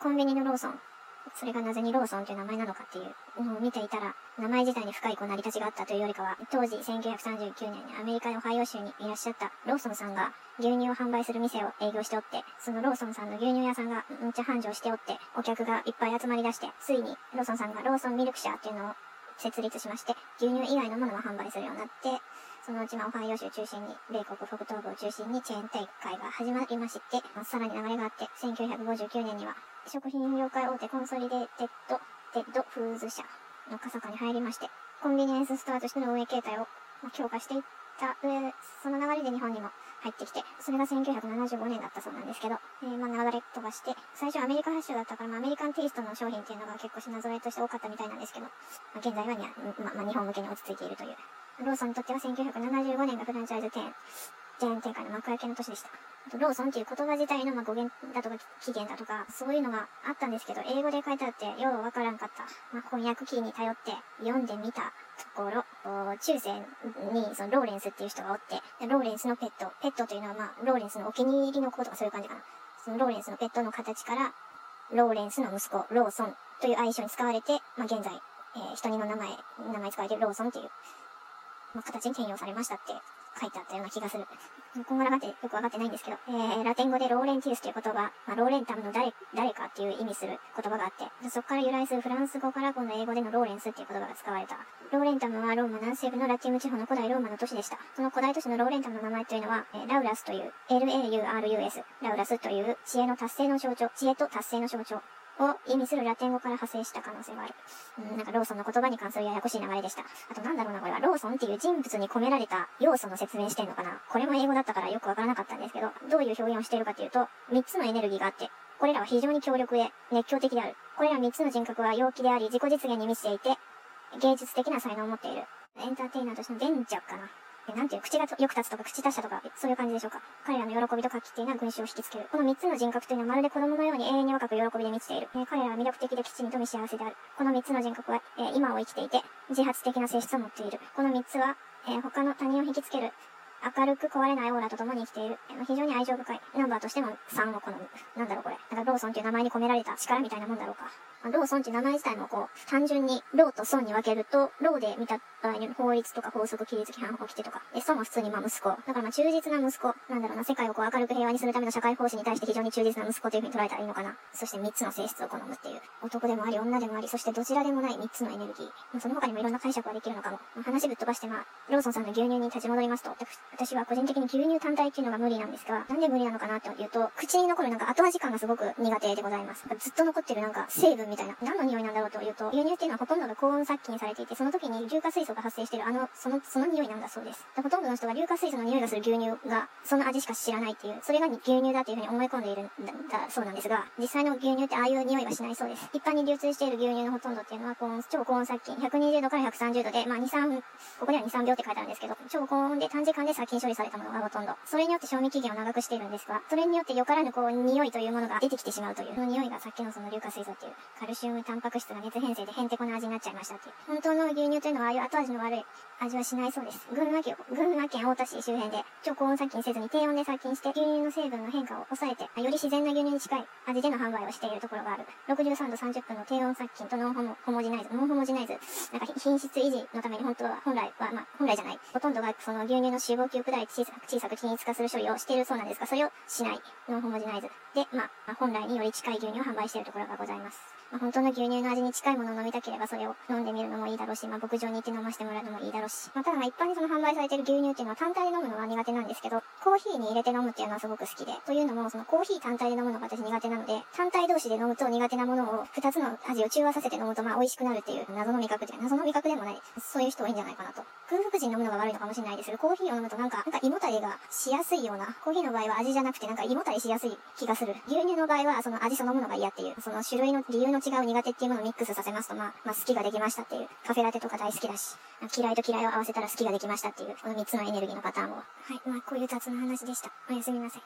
コンビニのローソン。それがなぜにローソンという名前なのかっていうのを見ていたら、名前自体に深いこう成り立ちがあったというよりかは、当時1939年にアメリカのオハイオ州にいらっしゃったローソンさんが牛乳を販売する店を営業しておって、そのローソンさんの牛乳屋さんがむっちゃ繁盛しておって、お客がいっぱい集まり出して、ついにローソンさんがローソンミルク社っていうのを設立しまして、牛乳以外のものも販売するようになって、そのうちのオハイオ州中心に、米国北東部を中心にチェーン展開が始まりまして、さらに流れがあって、1959年には食品業界大手コンソリデーテッド、テッドフーズ社の傘下に入りまして、コンビニエンスストアとしての運営形態を強化していった上、その流れで日本にも入ってきて、それが1975年だったそうなんですけど、えー、まあ流れ飛ばして、最初アメリカ発祥だったから、まあアメリカンテイストの商品っていうのが結構品揃えとして多かったみたいなんですけど、まあ、現在はにまあ、まあ、日本向けに落ち着いているという。ローソンにとっては1975年がフランチャイズ店、チェーン展開の幕開けの年でした。ローソンっていう言葉自体のま語源だとか起源だとか、そういうのがあったんですけど、英語で書いてあって、ようわからんかった。まあ、翻訳機に頼って読んでみたところ、中世にそのローレンスっていう人がおって、ローレンスのペット、ペットというのはまあ、ローレンスのお気に入りの子とかそういう感じかな。そのローレンスのペットの形から、ローレンスの息子、ローソンという愛称に使われて、まあ、現在、えー、人にの名前、名前使われてるローソンっていう、まあ、形に転用されましたって書いてあったような気がする。こんがらがってよくわかってないんですけど、えー、ラテン語でローレンティウスという言葉、まあ、ローレンタムの誰、誰かっていう意味する言葉があって、そこから由来するフランス語から今度英語でのローレンスっていう言葉が使われた。ローレンタムはローマ南西部のラティウム地方の古代ローマの都市でした。その古代都市のローレンタムの名前というのは、えー、ラウラスという、L-A-U-R-U-S、ラウラスという知恵の達成の象徴、知恵と達成の象徴。を意味するラテン語から派生した可能性がある。うん、なんかローソンの言葉に関するややこしい流れでした。あとなんだろうな、これはローソンっていう人物に込められた要素の説明してんのかな。これも英語だったからよくわからなかったんですけど、どういう表現をしているかというと、3つのエネルギーがあって、これらは非常に強力で熱狂的である。これら3つの人格は陽気であり、自己実現に満ちていて、芸術的な才能を持っている。エンターテイナーとしての伝着かな。なんていう、口がよく立つとか口達者とか、そういう感じでしょうか。彼らの喜びと活気っていうのは群衆を引きつける。この3つの人格というのはまるで子供のように永遠に若く喜びで満ちている。えー、彼らは魅力的で吉に富幸せである。この3つの人格は、えー、今を生きていて、自発的な性質を持っている。この3つは、えー、他の他人を引きつける、明るく壊れないオーラと共に生きている。非常に愛情深い。ナンバーとしても3を好む。なんだろうこれ。なんかローソンっていう名前に込められた力みたいなもんだろうか。ローソンっていう名前自体もこう、単純に law と son に分けると、 law で見た場合に法律とか法則、規律、規範、法規定とか、で、 son は普通にまあ息子。だからまあ忠実な息子。なんだろうな、世界をこう明るく平和にするための社会奉仕に対して非常に忠実な息子という風に捉えたらいいのかな。そして3つの性質を好むっていう。男でもあり、女でもあり、そしてどちらでもない3つのエネルギー。まあ、その他にもいろんな解釈はできるのかも。まあ、話ぶっ飛ばしてまあ、ローソンさんの牛乳に立ち戻りますと、私は個人的に牛乳単体っていうのが無理なんですが、なんで無理なのかなっていうと、口に残るなんか後味感がすごく苦手でございます。ずっと残ってるなんか成分みたいな、何の匂いなんだろうというと、牛乳っていうのはほとんどが高温殺菌されていて、その時に硫化水素が発生しているあの、その、その匂いなんだそうです。ほとんどの人が硫化水素の匂いがする牛乳が、その味しか知らないっていう、それが牛乳だっていうふうに思い込んでいるんだそうなんですが、実際の牛乳ってああいう匂いはしないそうです。一般に流通している牛乳のほとんどっていうのは高温、超高温殺菌、120度から130度で、まあ2、3、ここでは2、3秒って書いてあるんですけど、超高温で短時間で殺菌処理されたものがほとんど。それによって賞味期限を長くしているんですが、それによってよからぬこう、匂いというものが出てきてしまうという、その匂いがさっきのその硫化水素っていう、カルシウムタンパク質が熱変性でへんてこな味になっちゃいましたって。本当の牛乳というのはああいう後味の悪い味はしないそうです。群馬県、群馬県太田市周辺で、超高温殺菌せずに低温で殺菌して、牛乳の成分の変化を抑えて、より自然な牛乳に近い味での販売をしているところがある。63度30分の低温殺菌とノンホモホモジナイズ、ノンホモジナイズ、なんか品質維持のために本当は、本来は、まあ、本来じゃない。ほとんどがその牛乳の脂肪球砕い小さく、小さく均一化する処理をしているそうなんですが、それをしない。ノンホモジナイズ。で、まあ、本来により近い牛乳を販売しているところがございます。まあ、本当の牛乳の味に近いものを飲みたければそれを飲んでみるのもいいだろうし、まあ、牧場に行って飲ませてもらうのもいいだろうし。まあ、ただ一般にその販売されている牛乳っていうのは単体で飲むのは苦手なんですけど、コーヒーに入れて飲むっていうのはすごく好きで。というのも、そのコーヒー単体で飲むのが私苦手なので、単体同士で飲むと苦手なものを二つの味を中和させて飲むとまあ美味しくなるっていう謎の味覚で、謎の味覚でもない。そういう人多いんじゃないかなと。空腹時に飲むのが悪いのかもしれないですけど、コーヒーを飲むとなんか、なんか胃もたれがしやすいような、コーヒーの場合は味じゃなくてなんか胃もたれしやすい気がする。牛乳の場合はその味そのものが嫌っていう、その種類の理由の違う苦手っていうものをミックスさせますと、まあ、まあ好きができましたっていう。カフェラテとか大好きだし、嫌いと嫌いを合わせたら好きができましたっていう、この3つのエネルギーのパターンを。はい、まあこういう雑の話でした。おやすみなさい。